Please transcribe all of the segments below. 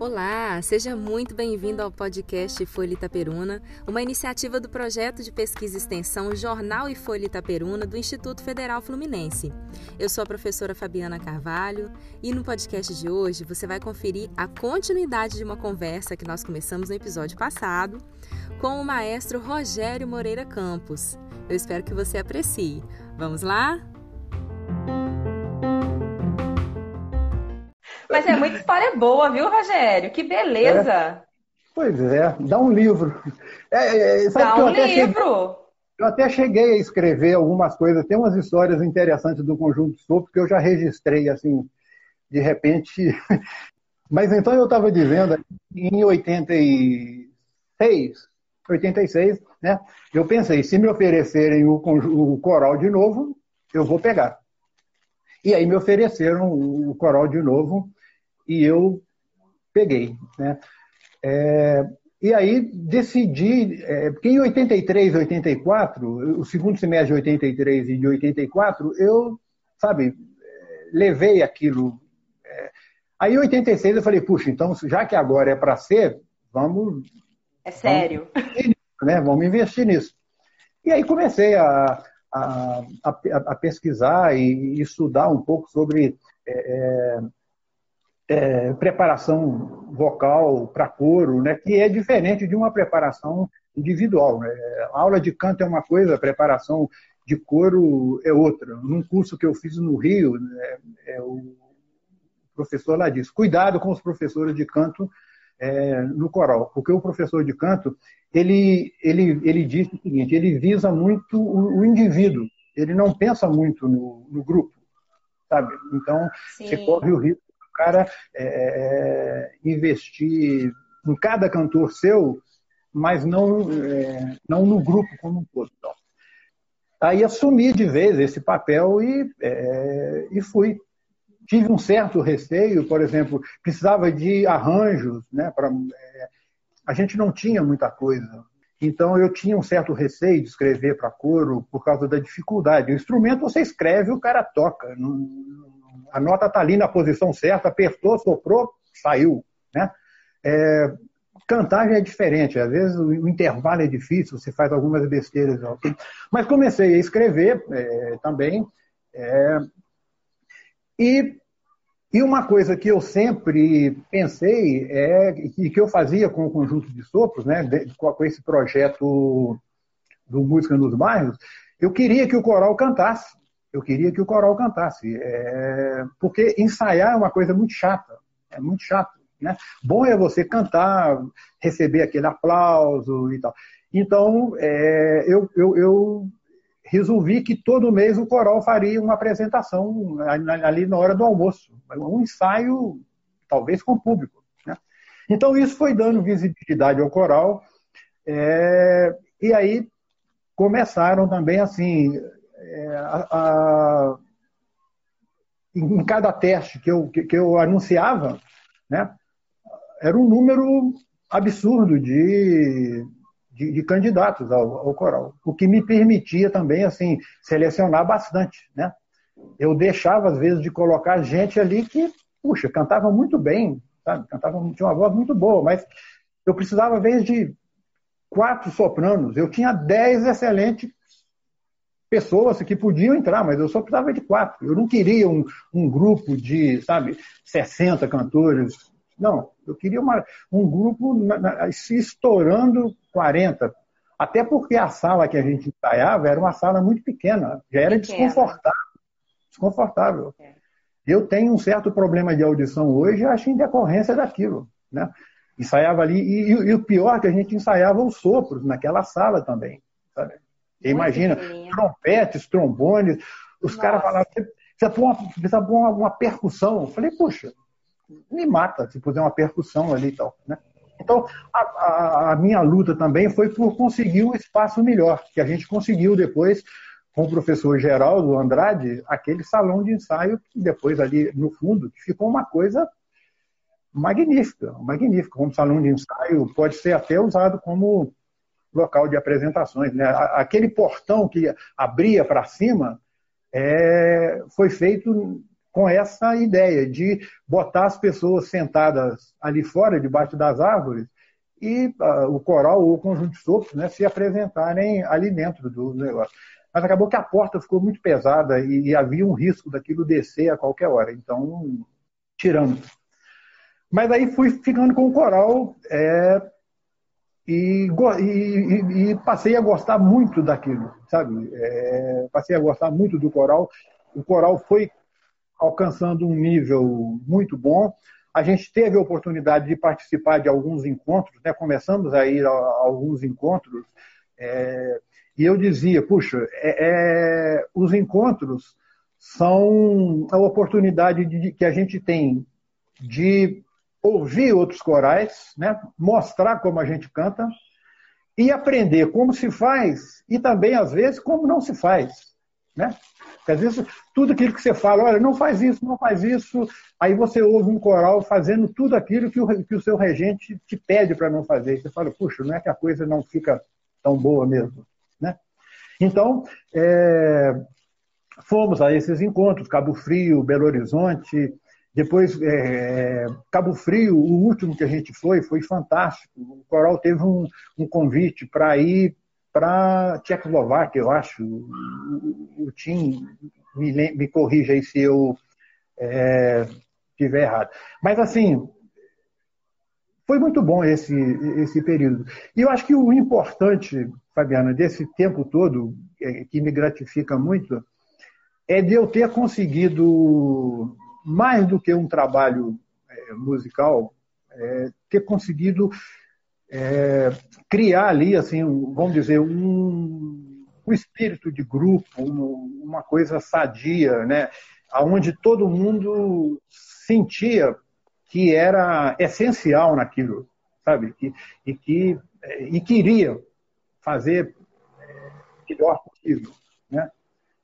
Olá, seja muito bem-vindo ao podcast Folha Itaperuna, uma iniciativa do projeto de pesquisa e extensão Jornal e Folha Itaperuna do Instituto Federal Fluminense. Eu sou a professora Fabiana Carvalho e no podcast de hoje você vai conferir a continuidade de uma conversa que nós começamos no episódio passado com o maestro Rogério Moreira Campos. Eu espero que você aprecie. Vamos lá? Mas é muita história boa, viu, Rogério? Que beleza! É. Pois é, dá um livro. É, é, dá um livro! Cheguei, eu até cheguei a escrever algumas coisas, tem umas histórias interessantes do Conjunto Sopro que eu já registrei, assim, de repente. Mas então eu estava dizendo, em 86, 86, né? Eu pensei, se me oferecerem o, o coral de novo, eu vou pegar. E aí me ofereceram o coral de novo e eu peguei. Né? É, e aí decidi, é, porque em 83, 84, o segundo semestre de 83 e de 84, eu, sabe, levei aquilo. É, aí em 86 eu falei, puxa, então já que agora é para ser, vamos. É sério. Vamos, né, vamos investir nisso. E aí comecei a, a, a, a pesquisar e, estudar um pouco sobre é, é preparação vocal para coro, né, que é diferente de uma preparação individual. Né? A aula de canto é uma coisa, a preparação de coro é outra. Num curso que eu fiz no Rio, né, é, o professor lá disse: cuidado com os professores de canto é, no coral, porque o professor de canto ele, ele, ele diz o seguinte: ele visa muito o, o indivíduo, ele não pensa muito no, no grupo, sabe? Então, Sim. você corre o risco cara é, é, investir em cada cantor seu, mas não, é, não no grupo como um todo. Então, aí assumi de vez esse papel e, é, e fui. Tive um certo receio, por exemplo, precisava de arranjos, né? Pra, é, a gente não tinha muita coisa. Então eu tinha um certo receio de escrever para coro por causa da dificuldade. O instrumento você escreve, o cara toca. Não, a nota está ali na posição certa, apertou, soprou, saiu. Né? É, cantar é diferente, às vezes o intervalo é difícil, você faz algumas besteiras. Mas comecei a escrever é, também. É, e, e uma coisa que eu sempre pensei é, e que eu fazia com o conjunto de sopros, né, com esse projeto do Música nos Bairros, eu queria que o coral cantasse eu queria que o coral cantasse. É, porque ensaiar é uma coisa muito chata. É muito chato. Né? Bom é você cantar, receber aquele aplauso e tal. Então, é, eu, eu, eu, resolvi que todo mês o coral faria uma apresentação ali na hora do almoço. Um ensaio, talvez com o público. Né? Então, isso foi dando visibilidade ao coral. É, e aí começaram também assim é, a, a, em cada teste que eu, que, que, eu anunciava, né, era um número absurdo de, de, de candidatos ao, ao, coral, o que me permitia também assim selecionar bastante, né? Eu deixava às vezes de colocar gente ali que, puxa, cantava muito bem, sabe? Cantava tinha uma voz muito boa, mas eu precisava às vezes de quatro sopranos, eu tinha dez excelentes pessoas que podiam entrar, mas eu só precisava de quatro. Eu não queria um, um grupo de, sabe, 60 cantores. Não, eu queria uma, um grupo na, na, se estourando 40. Até porque a sala que a gente ensaiava era uma sala muito pequena, já era desconfortável. Desconfortável. É. Eu tenho um certo problema de audição hoje, acho em decorrência daquilo. Né? Ensaiava ali, e, e, e o pior é que a gente ensaiava os sopros naquela sala também. Sabe? Imagina, trompetes, trombones. Os caras falavam, precisa pôr, uma, precisa pôr uma, uma, percussão. Eu falei, puxa, me mata se puser uma percussão ali e tal. Né? Então, a, a, a, minha luta também foi por conseguir um espaço melhor, que a gente conseguiu depois com o professor Geraldo Andrade, aquele salão de ensaio que depois ali no fundo que ficou uma coisa magnífica, magnífica. Como salão de ensaio pode ser até usado como local de apresentações. Né? Aquele portão que abria para cima é, foi feito com essa ideia de botar as pessoas sentadas ali fora, debaixo das árvores, e uh, o coral ou o conjunto de sopros né, se apresentarem ali dentro do negócio. Mas acabou que a porta ficou muito pesada e, e havia um risco daquilo descer a qualquer hora. Então, tiramos. Mas aí fui ficando com o coral é, e, e, e, passei a gostar muito daquilo, sabe? É, passei a gostar muito do coral. O coral foi alcançando um nível muito bom. A gente teve a oportunidade de participar de alguns encontros, né? começamos a ir a, alguns encontros, é, e eu dizia, puxa, é, é, os encontros são a oportunidade de, que a gente tem de ouvir outros corais, né? mostrar como a gente canta e aprender como se faz e também, às vezes, como não se faz. Né? Porque às vezes tudo aquilo que você fala, olha, não faz isso, não faz isso, aí você ouve um coral fazendo tudo aquilo que o, que o seu regente te pede para não fazer. Você fala, puxa, não é que a coisa não fica tão boa mesmo. Né? Então, é, fomos a esses encontros, Cabo Frio, Belo Horizonte, depois, é, Cabo Frio, o último que a gente foi, foi fantástico. O Coral teve um, um convite para ir para Tchecoslováquia, eu acho. O, o Tim me, me corrija aí se eu é, estiver errado. Mas, assim, foi muito bom esse, esse período. E eu acho que o importante, Fabiana, desse tempo todo, é, que me gratifica muito, é de eu ter conseguido mais do que um trabalho é, musical, é, ter conseguido é, criar ali, assim, vamos dizer, um, um espírito de grupo, um, uma coisa sadia, né? onde todo mundo sentia que era essencial naquilo, sabe? E, e que e queria fazer é, melhor possível, né?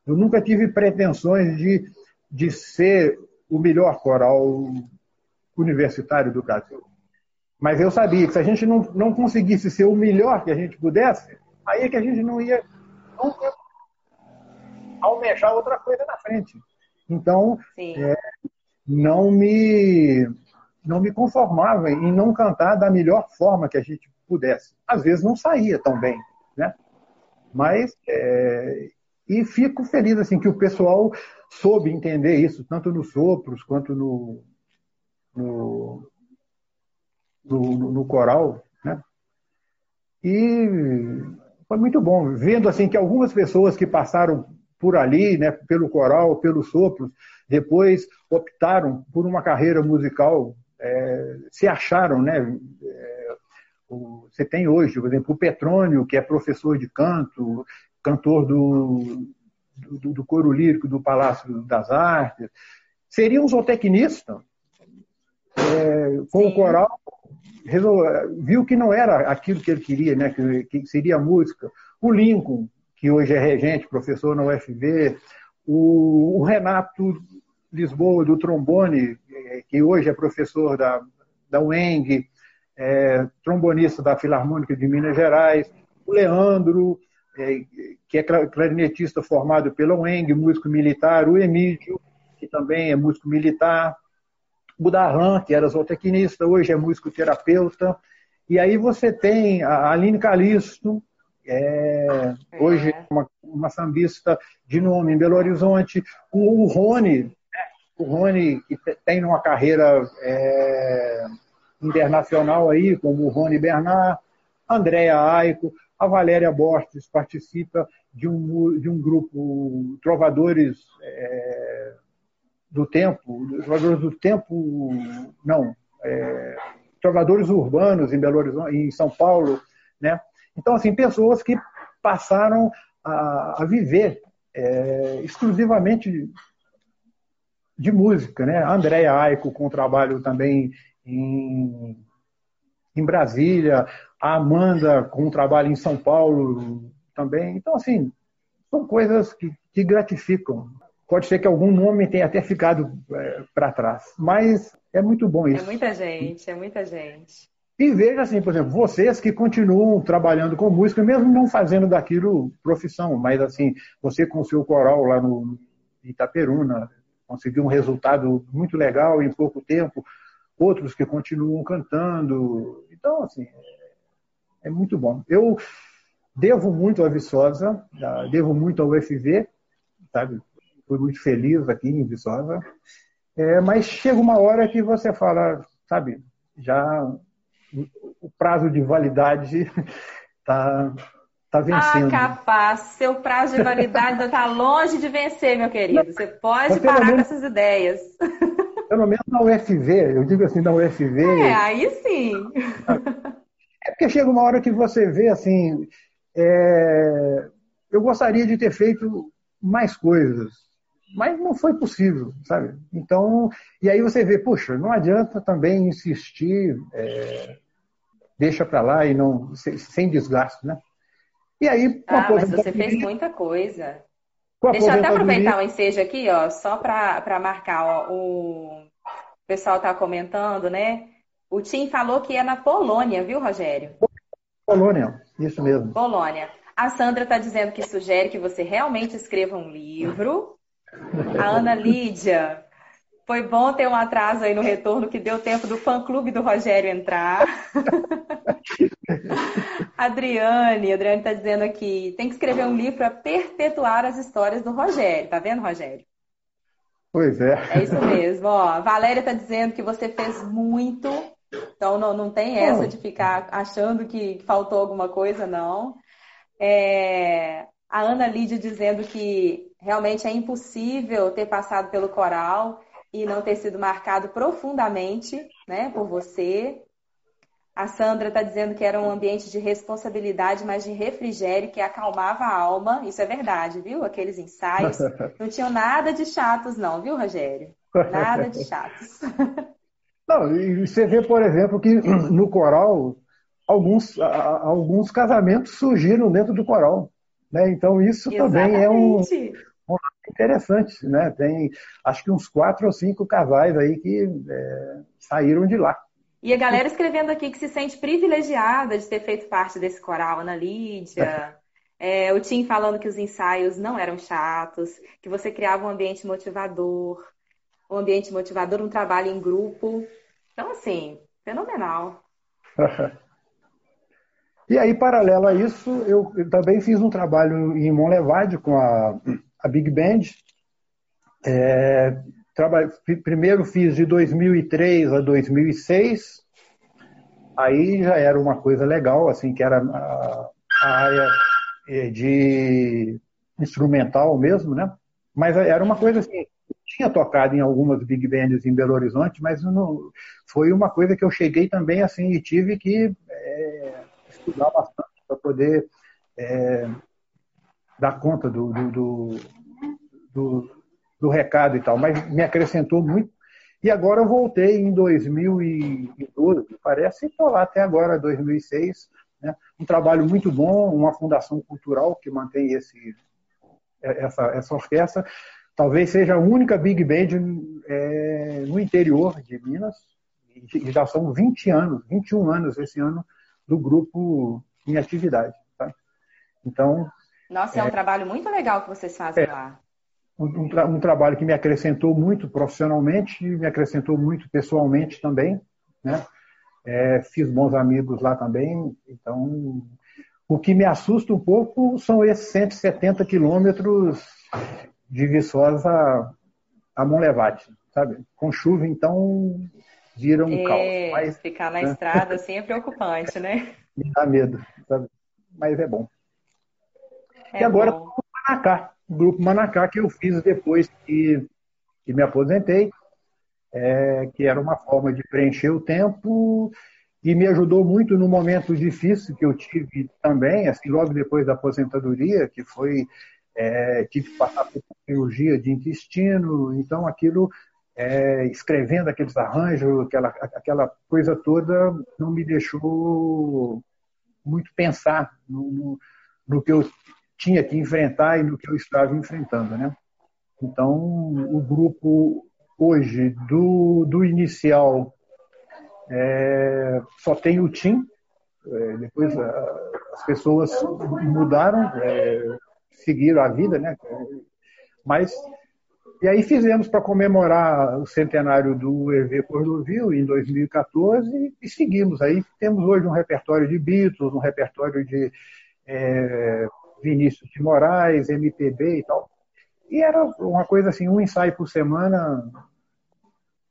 Eu nunca tive pretensões de, de ser o melhor coral universitário do Brasil. Mas eu sabia que se a gente não, não conseguisse ser o melhor que a gente pudesse, aí é que a gente não ia nunca almejar outra coisa na frente. Então, é, não me não me conformava em não cantar da melhor forma que a gente pudesse. Às vezes não saía tão bem, né? Mas é, e fico feliz assim que o pessoal soube entender isso, tanto nos sopros quanto no, no, no, no coral. Né? E foi muito bom, vendo assim que algumas pessoas que passaram por ali, né, pelo coral, pelos sopros, depois optaram por uma carreira musical, é, se acharam, né? É, você tem hoje, por exemplo, o Petrônio, que é professor de canto, cantor do, do, do coro lírico do Palácio das Artes, seria um zootecnista. É, com Sim. o coral, viu que não era aquilo que ele queria, né, que, que seria a música. O Lincoln, que hoje é regente, professor na UFV, o, o Renato Lisboa, do trombone, é, que hoje é professor da, da UENG, é, trombonista da Filarmônica de Minas Gerais, o Leandro, é, que é clarinetista formado pela UENG, músico militar, o Emílio, que também é músico militar, o Darlan, que era zootecnista, hoje é músico terapeuta, e aí você tem a Aline Calisto, é, hoje é uma, uma sambista de nome em Belo Horizonte, o, o Rony, o Rony que tem uma carreira é, internacional aí, como o Rony Bernard, Andréa Aico, a Valéria Borges participa de um, de um grupo Trovadores é, do Tempo, Trovadores do Tempo, não, é, Trovadores Urbanos em Belo Horizonte, em São Paulo, né? Então, assim, pessoas que passaram a, a viver é, exclusivamente de música, né? Andréa Aico com trabalho também em, em Brasília, a Amanda com um trabalho em São Paulo também. Então, assim, são coisas que, que gratificam. Pode ser que algum nome tenha até ficado é, para trás, mas é muito bom isso. É muita gente, é muita gente. E veja assim, por exemplo, vocês que continuam trabalhando com música, mesmo não fazendo daquilo profissão, mas assim, você com o seu coral lá no, Itaperuna, conseguiu um resultado muito legal em pouco tempo, outros que continuam cantando. Então, assim, é, muito bom. Eu devo muito à Viçosa, devo muito ao UFV, sabe? Fui muito feliz aqui em Viçosa. É, mas chega uma hora que você fala, sabe, já o prazo de validade está tá vencendo. Ah, capaz. Seu prazo de validade está longe de vencer, meu querido. Você pode parar menos, com essas ideias. Pelo menos na UFV, eu digo assim, na UFV. É, aí sim. É porque chega uma hora que você vê assim. É, eu gostaria de ter feito mais coisas, mas não foi possível, sabe? Então, e aí você vê, puxa, não adianta também insistir, é, deixa para lá e não sem desgaste, né? E aí, ah, mas você fez muita coisa. Deixa eu até aproveitar o ensejo aqui, ó, só para marcar, ó, o pessoal está comentando, né? O Tim falou que é na Polônia, viu, Rogério? Polônia, isso mesmo. Polônia. A Sandra está dizendo que sugere que você realmente escreva um livro. A Ana Lídia foi bom ter um atraso aí no retorno que deu tempo do fã-clube do Rogério entrar. Adriane, Adriane está dizendo aqui, tem que escrever um livro para perpetuar as histórias do Rogério. Tá vendo, Rogério? Pois é. É isso mesmo. Ó, a Valéria está dizendo que você fez muito, então não, não tem essa de ficar achando que faltou alguma coisa, não. É, a Ana Lídia dizendo que realmente é impossível ter passado pelo coral e não ter sido marcado profundamente né, por você. A Sandra está dizendo que era um ambiente de responsabilidade, mas de refrigério que acalmava a alma. Isso é verdade, viu? Aqueles ensaios não tinham nada de chatos, não, viu, Rogério? Nada de chatos. Não, e você vê, por exemplo, que no coral alguns, alguns casamentos surgiram dentro do coral. Né? Então, isso Exatamente. também é um, um interessante, né? Tem acho que uns quatro ou cinco casais aí que é, saíram de lá. E a galera escrevendo aqui que se sente privilegiada de ter feito parte desse coral, Ana Lídia. É, o Tim falando que os ensaios não eram chatos, que você criava um ambiente motivador, um ambiente motivador, um trabalho em grupo. Então, assim, fenomenal. e aí, paralelo a isso, eu, também fiz um trabalho em Monlevade com a a Big Band. É, trabalho, primeiro fiz de 2003 a 2006, aí já era uma coisa legal, assim, que era a, a área é, de instrumental mesmo, né? Mas era uma coisa assim, tinha tocado em algumas big bands em Belo Horizonte, mas não, foi uma coisa que eu cheguei também assim e tive que é, estudar bastante para poder é, dar conta do, do, do, do, do recado e tal, mas me acrescentou muito. E agora eu voltei em 2012, parece, e estou lá até agora, 2006. Né? Um trabalho muito bom, uma fundação cultural que mantém esse, essa, essa orquestra. Talvez seja a única big band é, no interior de Minas, e já são 20 anos, 21 anos esse ano, do grupo em atividade. Tá? Então, nossa, é, é um trabalho muito legal que vocês fazem é, lá. Um, tra um, trabalho que me acrescentou muito profissionalmente, me acrescentou muito pessoalmente também, né? É, fiz bons amigos lá também, então o que me assusta um pouco são esses 170 quilômetros de Viçosa a Monlevade, sabe? Com chuva, então, vira um é, caos. Mas, ficar na né? estrada assim é preocupante, né? Me dá medo, sabe? Mas é bom. É e agora o Manacá, o grupo Manacá que eu fiz depois que, que me aposentei, é, que era uma forma de preencher o tempo e me ajudou muito no momento difícil que eu tive também, assim, logo depois da aposentadoria, que foi é, tive que passar por cirurgia de intestino, então aquilo é, escrevendo aqueles arranjos, aquela, aquela coisa toda, não me deixou muito pensar no, no, no que eu tinha que enfrentar e no que eu estava enfrentando, né? Então, o grupo hoje do, do inicial é, só tem o Tim, é, depois a, as pessoas mudaram, é, seguiram a vida, né? Mas E aí fizemos para comemorar o centenário do EV Cordovil em 2014 e seguimos aí. Temos hoje um repertório de Beatles, um repertório de é, Vinícius de Moraes, MPB e tal. E era uma coisa assim, um ensaio por semana,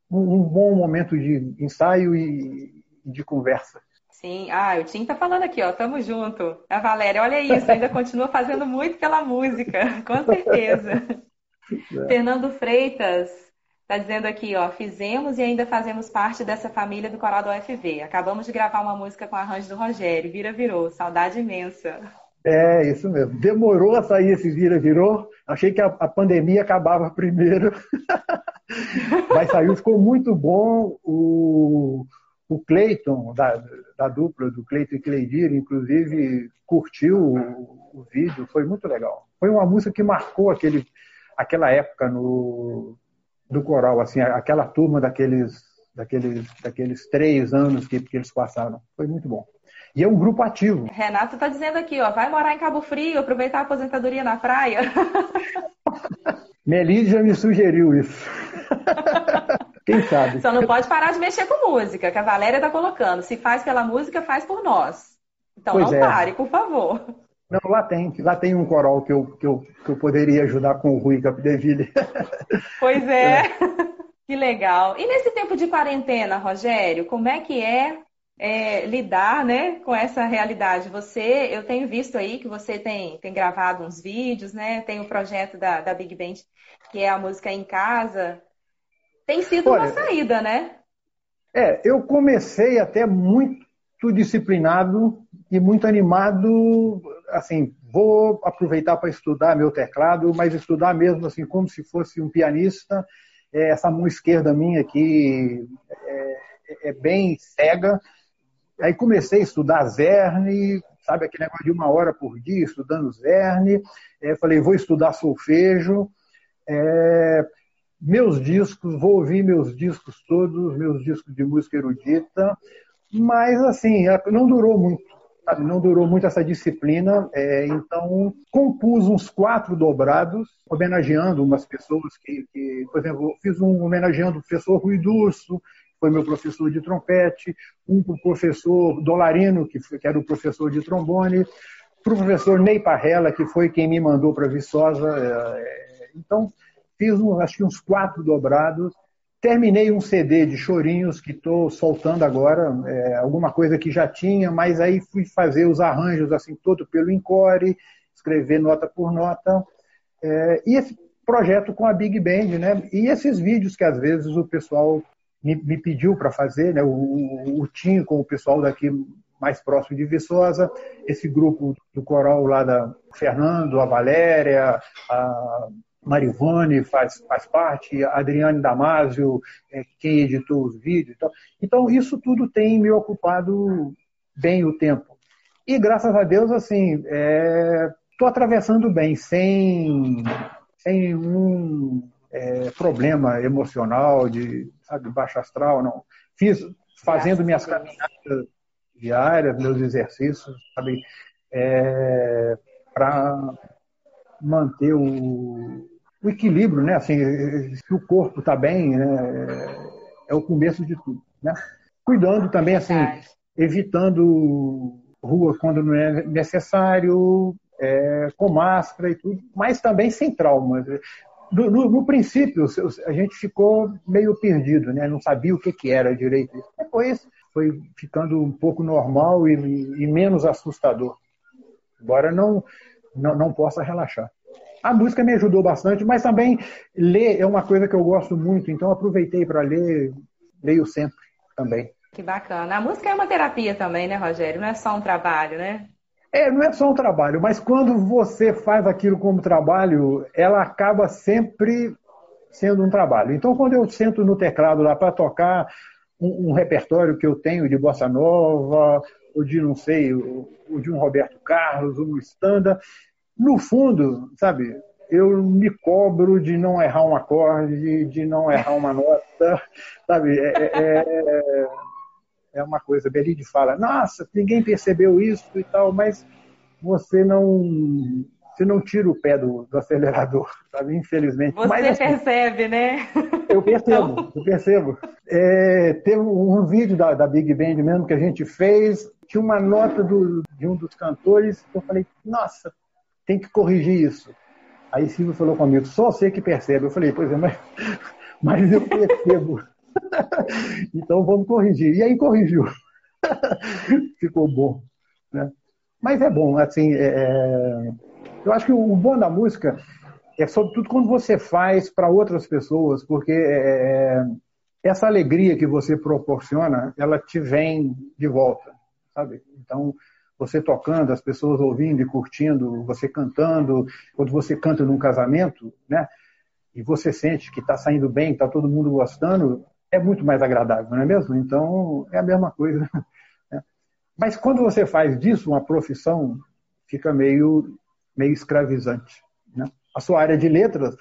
um, um bom momento de ensaio e de conversa. Sim, ah, o Tim tá falando aqui, ó, tamo junto. A Valéria, olha isso, ainda continua fazendo muito pela música, com certeza. É. Fernando Freitas está dizendo aqui, ó, fizemos e ainda fazemos parte dessa família do Coral do UFV. Acabamos de gravar uma música com arranjo do Rogério, Vira Virou, saudade imensa. É, isso mesmo. Demorou a sair esse Vira Virou. Achei que a, a pandemia acabava primeiro. Mas saiu, ficou muito bom. O, o Cleiton, da, da dupla do Cleiton e Cleidir, inclusive, curtiu o, o vídeo. Foi muito legal. Foi uma música que marcou aquele aquela época no, do coral, assim, aquela turma daqueles, daqueles, daqueles três anos que, que eles passaram. Foi muito bom. E é um grupo ativo. Renato está dizendo aqui, ó, vai morar em Cabo Frio, aproveitar a aposentadoria na praia. Melide já me sugeriu isso. Quem sabe? Só não pode parar de mexer com música, que a Valéria está colocando. Se faz pela música, faz por nós. Então pois não é. pare, por favor. Não, lá tem, lá tem um coral que eu, que eu, que eu poderia ajudar com o Rui Capdeville. Pois é. é. Que legal. E nesse tempo de quarentena, Rogério, como é que é, é, lidar né, com essa realidade? Você, eu tenho visto aí que você tem, tem gravado uns vídeos, né? Tem o projeto da, da Big Band, que é a música em casa. Tem sido Olha, uma saída, né? É, eu comecei até muito disciplinado e muito animado assim, vou aproveitar para estudar meu teclado, mas estudar mesmo assim como se fosse um pianista. É, essa mão esquerda minha aqui é, é, bem cega. Aí comecei a estudar Zerne, sabe aquele negócio de uma hora por dia estudando Zerne. É, falei, vou estudar solfejo. É, meus discos, vou ouvir meus discos todos, meus discos de música erudita, mas assim, não durou muito sabe, não durou muito essa disciplina, é, então compus uns quatro dobrados, homenageando umas pessoas que, que, por exemplo, fiz um homenageando o professor Rui Durso, foi meu professor de trompete, um para o professor Dolarino, que, foi, que era o professor de trombone, para o professor Ney Parrella, que foi quem me mandou para Viçosa. É, então, fiz um, acho que uns quatro dobrados, Terminei um CD de chorinhos que estou soltando agora, é, alguma coisa que já tinha, mas aí fui fazer os arranjos assim todo pelo Encore, escrever nota por nota. É, e esse projeto com a Big Band, né? E esses vídeos que às vezes o pessoal me, me pediu para fazer, né? O, o Tim com o pessoal daqui mais próximo de Viçosa, esse grupo do coral lá da Fernando, a Valéria, a Marivone faz, faz parte, Adriane Damasio, é, quem editou os vídeos. Então, então, isso tudo tem me ocupado bem o tempo. E graças a Deus, assim, estou é, atravessando bem, sem, sem um é, problema emocional de sabe, baixo astral, não. Fiz fazendo minhas caminhadas diárias, meus exercícios, sabe, é, para manter o, o equilíbrio, né? Assim, se o corpo está bem, né? é o começo de tudo, né? Cuidando também, assim, evitando rua quando não é necessário, é, com máscara e tudo, mas também sem traumas. No, no, no, princípio, a gente ficou meio perdido, né? não sabia o que, que era direito. Depois foi ficando um pouco normal e, e menos assustador. Embora não, não, não possa relaxar. A música me ajudou bastante, mas também ler é uma coisa que eu gosto muito, então aproveitei para ler, leio sempre também. Que bacana. A música é uma terapia também, né, Rogério? Não é só um trabalho, né? É, não é só um trabalho, mas quando você faz aquilo como trabalho, ela acaba sempre sendo um trabalho. Então, quando eu sento no teclado lá para tocar um, um, repertório que eu tenho de bossa nova, ou de, não sei, ou de um Roberto Carlos, um Standa, no fundo, sabe, eu me cobro de não errar um acorde, de não errar uma nota, sabe? É, é, é, é uma coisa, Belide fala, nossa, ninguém percebeu isso e tal, mas você não você não tira o pé do, do acelerador, sabe? Infelizmente. Você Mas, assim, percebe, né? Eu percebo, então... eu percebo. É, teve um vídeo da, da, Big Band mesmo que a gente fez, tinha uma nota do, de um dos cantores, eu falei, nossa, tem que corrigir isso. Aí Silvio falou comigo, só você que percebe. Eu falei, pois é, mas, mas eu percebo. então vamos corrigir. E aí corrigiu. Ficou bom. Né? Mas é bom, assim, é, é... eu acho que o bom da música é sobretudo quando você faz para outras pessoas, porque é, é... essa alegria que você proporciona, ela te vem de volta, sabe? Então, você tocando, as pessoas ouvindo e curtindo, você cantando, quando você canta num casamento, né? E você sente que está saindo bem, está todo mundo gostando, é muito mais agradável, não é mesmo? Então, é a mesma coisa. Né? Mas quando você faz disso uma profissão, fica meio, meio escravizante. Né? A sua área de letras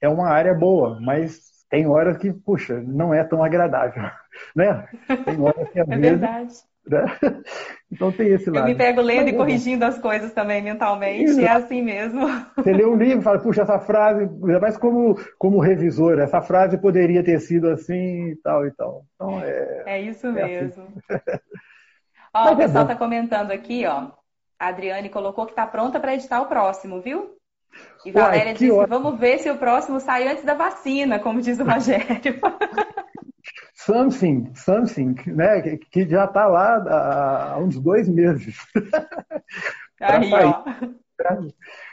é uma área boa, mas tem horas que, puxa, não é tão agradável. Né? Tem horas que, às é vezes, verdade né? Então tem esse lado. Eu me pego lendo Mas, e corrigindo as coisas também mentalmente, Isso. é assim mesmo. Você lê um livro e fala, puxa, essa frase, mas como, como revisor, essa frase poderia ter sido assim e tal e tal. Então, é, é isso é assim. mesmo. Assim. ó, o é pessoal está comentando aqui, ó. A Adriane colocou que está pronta para editar o próximo, viu? E Valéria Uai, disse: ótimo. vamos ver se o próximo sai antes da vacina, como diz o Rogério. Something, something, né? Que já está lá há uns dois meses. Aí, ó.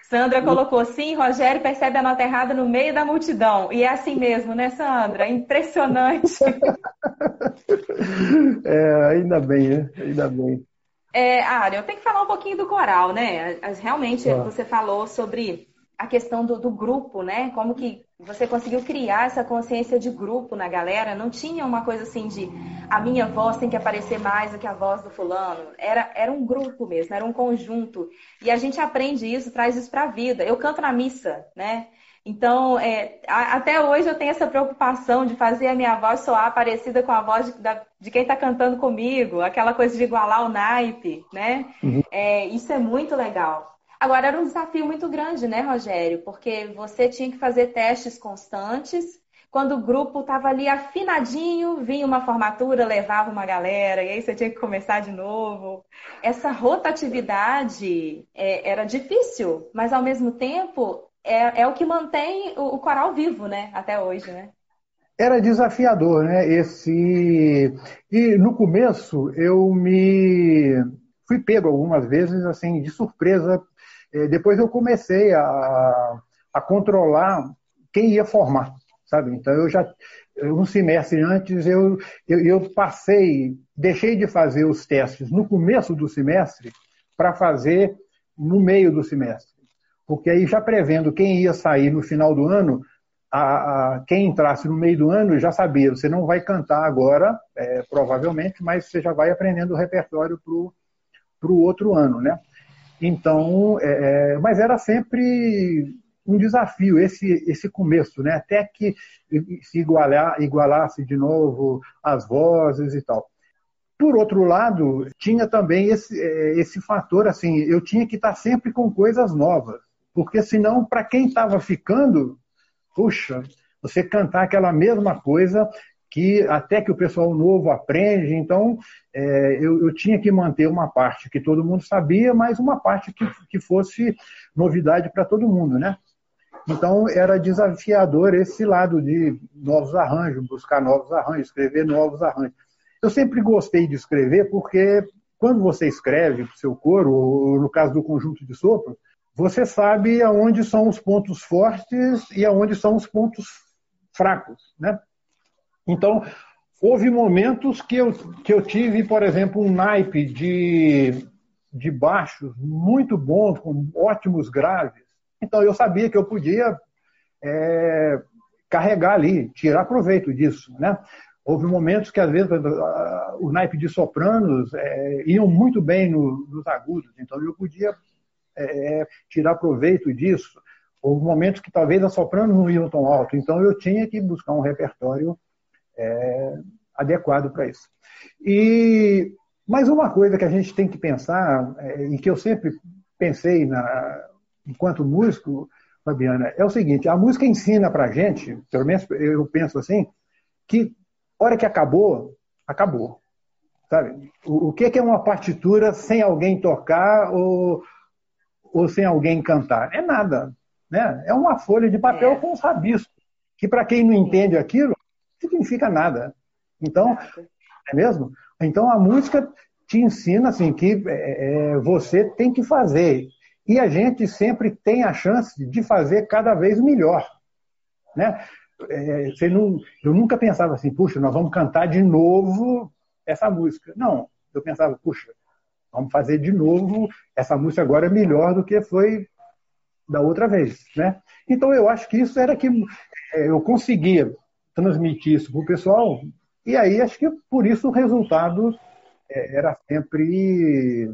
Sandra colocou, sim, Rogério percebe a nota errada no meio da multidão. E é assim mesmo, né, Sandra? Impressionante. é, ainda bem, né? Ainda bem. É, Ari, eu tenho que falar um pouquinho do coral, né? Realmente, ah. você falou sobre a questão do, do, grupo, né? Como que você conseguiu criar essa consciência de grupo na galera? Não tinha uma coisa assim de a minha voz tem que aparecer mais do que a voz do fulano. Era, era um grupo mesmo, era um conjunto. E a gente aprende isso, traz isso para a vida. Eu canto na missa, né? Então, é, até hoje eu tenho essa preocupação de fazer a minha voz soar parecida com a voz de, da, de quem está cantando comigo, aquela coisa de igualar o naipe, né? Uhum. É, isso é muito legal. Agora, era um desafio muito grande, né, Rogério? Porque você tinha que fazer testes constantes. Quando o grupo estava ali afinadinho, vinha uma formatura, levava uma galera, e aí você tinha que começar de novo. Essa rotatividade é, era difícil, mas ao mesmo tempo é, é o que mantém o, o coral vivo, né, até hoje, né? era desafiador, né? Esse e no começo eu me fui pego algumas vezes assim de surpresa depois eu comecei a, a controlar quem ia formar, sabe? Então eu já um semestre antes eu, eu, eu, passei, deixei de fazer os testes no começo do semestre para fazer no meio do semestre. Porque aí já prevendo quem ia sair no final do ano, a, a quem entrasse no meio do ano já sabia, você não vai cantar agora, é, provavelmente, mas você já vai aprendendo o repertório para o outro ano, né? Então, é, é, mas era sempre um desafio esse esse começo, né? Até que se igualar, igualasse de novo as vozes e tal. Por outro lado, tinha também esse, é, esse fator assim, eu tinha que estar sempre com coisas novas, porque senão para quem estava ficando, puxa, você cantar aquela mesma coisa que até que o pessoal novo aprende. Então, é, eu, eu, tinha que manter uma parte que todo mundo sabia, mas uma parte que, que fosse novidade para todo mundo, né? Então, era desafiador esse lado de novos arranjos, buscar novos arranjos, escrever novos arranjos. Eu sempre gostei de escrever porque quando você escreve para o seu coro, ou no caso do conjunto de sopro, você sabe aonde são os pontos fortes e aonde são os pontos fracos, né? Então, houve momentos que eu, que eu tive, por exemplo, um naipe de, de baixos muito bons, com ótimos graves. Então, eu sabia que eu podia é, carregar ali, tirar proveito disso, né? Houve momentos que, às vezes, o naipe de sopranos é, iam muito bem no, nos agudos, então eu podia é, tirar proveito disso. Houve momentos que talvez as sopranos não iam tão alto, então eu tinha que buscar um repertório é, adequado para isso. E mais uma coisa que a gente tem que pensar, é, e que eu sempre pensei na, enquanto músico, Fabiana, é o seguinte: a música ensina para gente, pelo menos eu penso assim, que hora que acabou, acabou. Sabe? O, o que é uma partitura sem alguém tocar ou, ou sem alguém cantar? É nada. Né? É uma folha de papel é. com os rabiscos, que para quem não entende aquilo, significa nada. Então, é mesmo? Então a música te ensina assim que é, é, você tem que fazer. E a gente sempre tem a chance de fazer cada vez melhor. Né? É, você não, eu nunca pensava assim, puxa, nós vamos cantar de novo essa música. Não, eu pensava, puxa, vamos fazer de novo essa música agora é melhor do que foi da outra vez, né? Então eu acho que isso era que é, eu conseguia transmitir isso para o pessoal e aí acho que por isso o resultado é, era sempre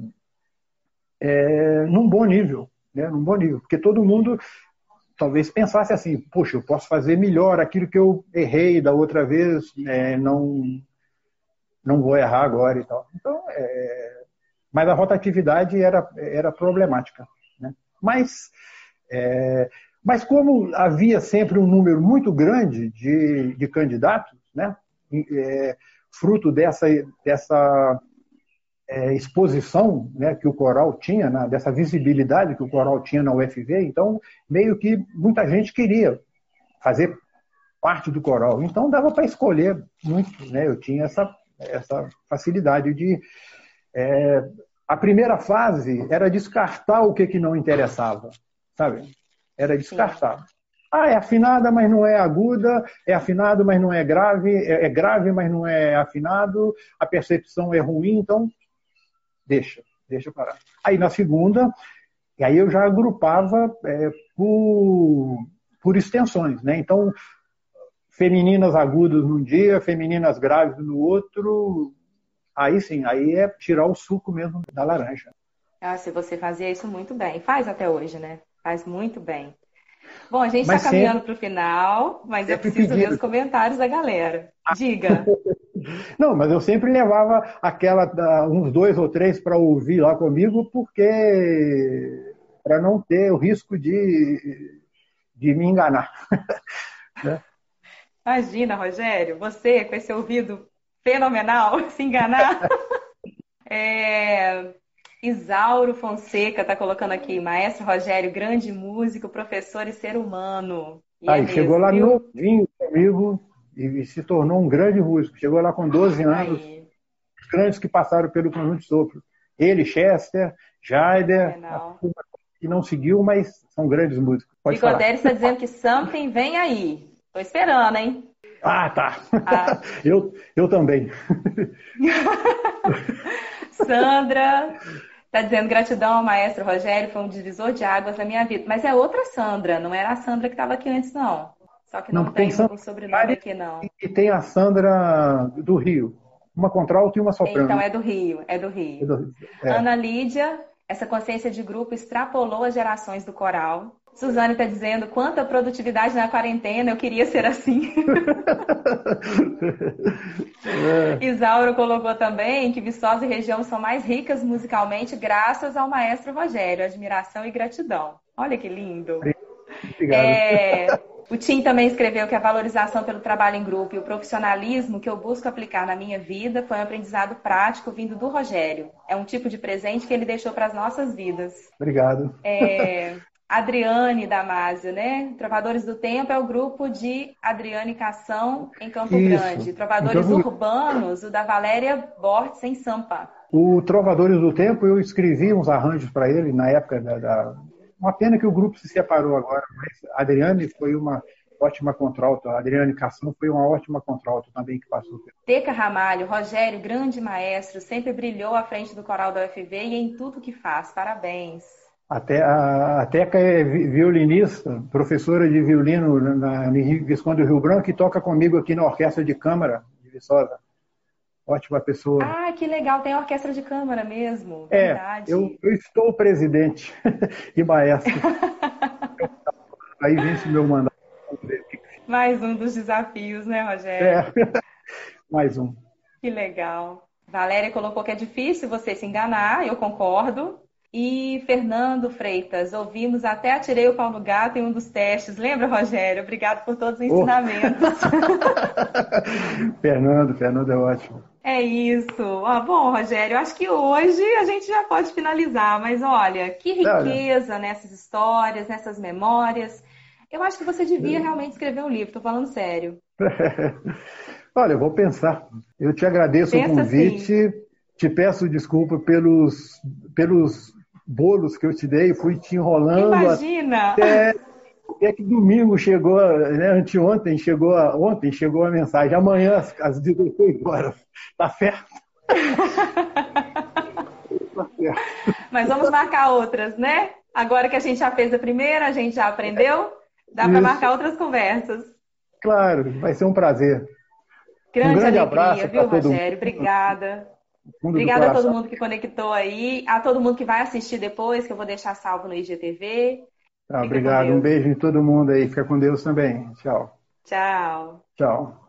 é, num bom nível, né? Num bom nível, porque todo mundo talvez pensasse assim, puxa, eu posso fazer melhor aquilo que eu errei da outra vez, é, não não vou errar agora e tal. Então, é, mas a rotatividade era era problemática, né? Mas é, mas como havia sempre um número muito grande de, de candidatos, né? É, fruto dessa, dessa é, exposição né, que o coral tinha, né, dessa visibilidade que o coral tinha na UFV, então meio que muita gente queria fazer parte do coral. Então dava para escolher muito, né? Eu tinha essa, essa facilidade de. É, a primeira fase era descartar o que, que não interessava, sabe? Era descartar. Ah, é afinada, mas não é aguda, é afinado, mas não é grave, é, é grave, mas não é afinado, a percepção é ruim, então deixa, deixa parar. Aí na segunda, e aí eu já agrupava é, por, por extensões, né? Então, femininas agudas num dia, femininas graves no outro, aí sim, aí é tirar o suco mesmo da laranja. Ah, se você fazia isso muito bem, faz até hoje, né? Faz muito bem. Bom, a gente está caminhando para o final, mas eu preciso pedido. ver os comentários da galera. Diga. Não, mas eu sempre levava aquela uns dois ou três para ouvir lá comigo, porque para não ter o risco de, de me enganar. né? Imagina, Rogério, você com esse ouvido fenomenal, se enganar. é... Isauro Fonseca está colocando aqui, maestro Rogério, grande músico, professor e ser humano. E Aí, é chegou lá viu? novinho comigo, e se tornou um grande músico. Chegou lá com 12 anos, Aí. os grandes que passaram pelo Conjunto de Sopro. Ele, Chester, Jaider, que não seguiu, mas são grandes músicos. Pode Bigodério está dizendo que something vem aí. Tô esperando, hein? Ah, tá. Ah. eu, eu também. Sandra está dizendo gratidão ao maestro Rogério, foi um divisor de águas na minha vida. Mas é outra Sandra, não era a Sandra que estava aqui antes, não. Só que não, não tem, tem um sobrenome aqui, não. E tem a Sandra do Rio. Uma contralto e uma soprano. Então é do Rio, é do Rio. É do Rio. É. Ana Lídia, essa consciência de grupo extrapolou as gerações do coral. Suzane está dizendo quanta produtividade na quarentena, eu queria ser assim. é. Isauro colocou também que Viçosa e região são mais ricas musicalmente graças ao maestro Rogério. Admiração e gratidão. Olha que lindo. Obrigado. É, o Tim também escreveu que a valorização pelo trabalho em grupo e o profissionalismo que eu busco aplicar na minha vida foi um aprendizado prático vindo do Rogério. É um tipo de presente que ele deixou para as nossas vidas. Obrigado. É, Adriane Damasio, né? Trovadores do Tempo é o grupo de Adriane Cação em Campo Isso. Grande. Trovadores então, Urbanos, o da Valéria Bortes em Sampa. O Trovadores do Tempo, eu escrevi uns arranjos para ele na época da, da uma pena que o grupo se separou agora, mas a Adriane foi uma ótima contralto. A Adriane Cação foi uma ótima contralto também que passou. Teca Ramalho, Rogério, grande maestro, sempre brilhou à frente do coral da UFV e em tudo que faz. Parabéns. Até a, a Teca é violinista, professora de violino na, na Visconde do Rio Branco, e toca comigo aqui na Orquestra de Câmara de Viçosa ótima pessoa. Ah, que legal, tem orquestra de câmara mesmo. É, verdade. Eu, eu estou presidente e maestro. Aí vence meu mandato. Mais um dos desafios, né, Rogério? É, mais um. Que legal. Valéria colocou que é difícil você se enganar, eu concordo. E Fernando Freitas, ouvimos até atirei o pau no gato em um dos testes. Lembra, Rogério? Obrigado por todos os ensinamentos. Oh. Fernando, Fernando é ótimo. É isso. Ah, bom, Rogério, acho que hoje a gente já pode finalizar, mas olha, que riqueza nessas histórias, nessas memórias. Eu acho que você devia realmente escrever um livro, estou falando sério. olha, eu vou pensar. Eu te agradeço Pensa o convite, assim. te peço desculpa pelos, pelos bolos que eu te dei, fui te enrolando. Imagina! Até, até que domingo chegou, né, anteontem chegou, ontem chegou a mensagem, amanhã às 18 horas, tá certo? tá certo. Mas vamos marcar outras, né? Agora que a gente já fez a primeira, a gente já aprendeu, dá para marcar outras conversas. Claro, vai ser um prazer. Grande, um grande alegria, abraço viu, Rogério? Obrigada. Obrigada a todo mundo que conectou aí, a todo mundo que vai assistir depois, que eu vou deixar salvo no IGTV. Tá, obrigado, um beijo em todo mundo aí. Fica com Deus também. Tchau. Tchau. Tchau.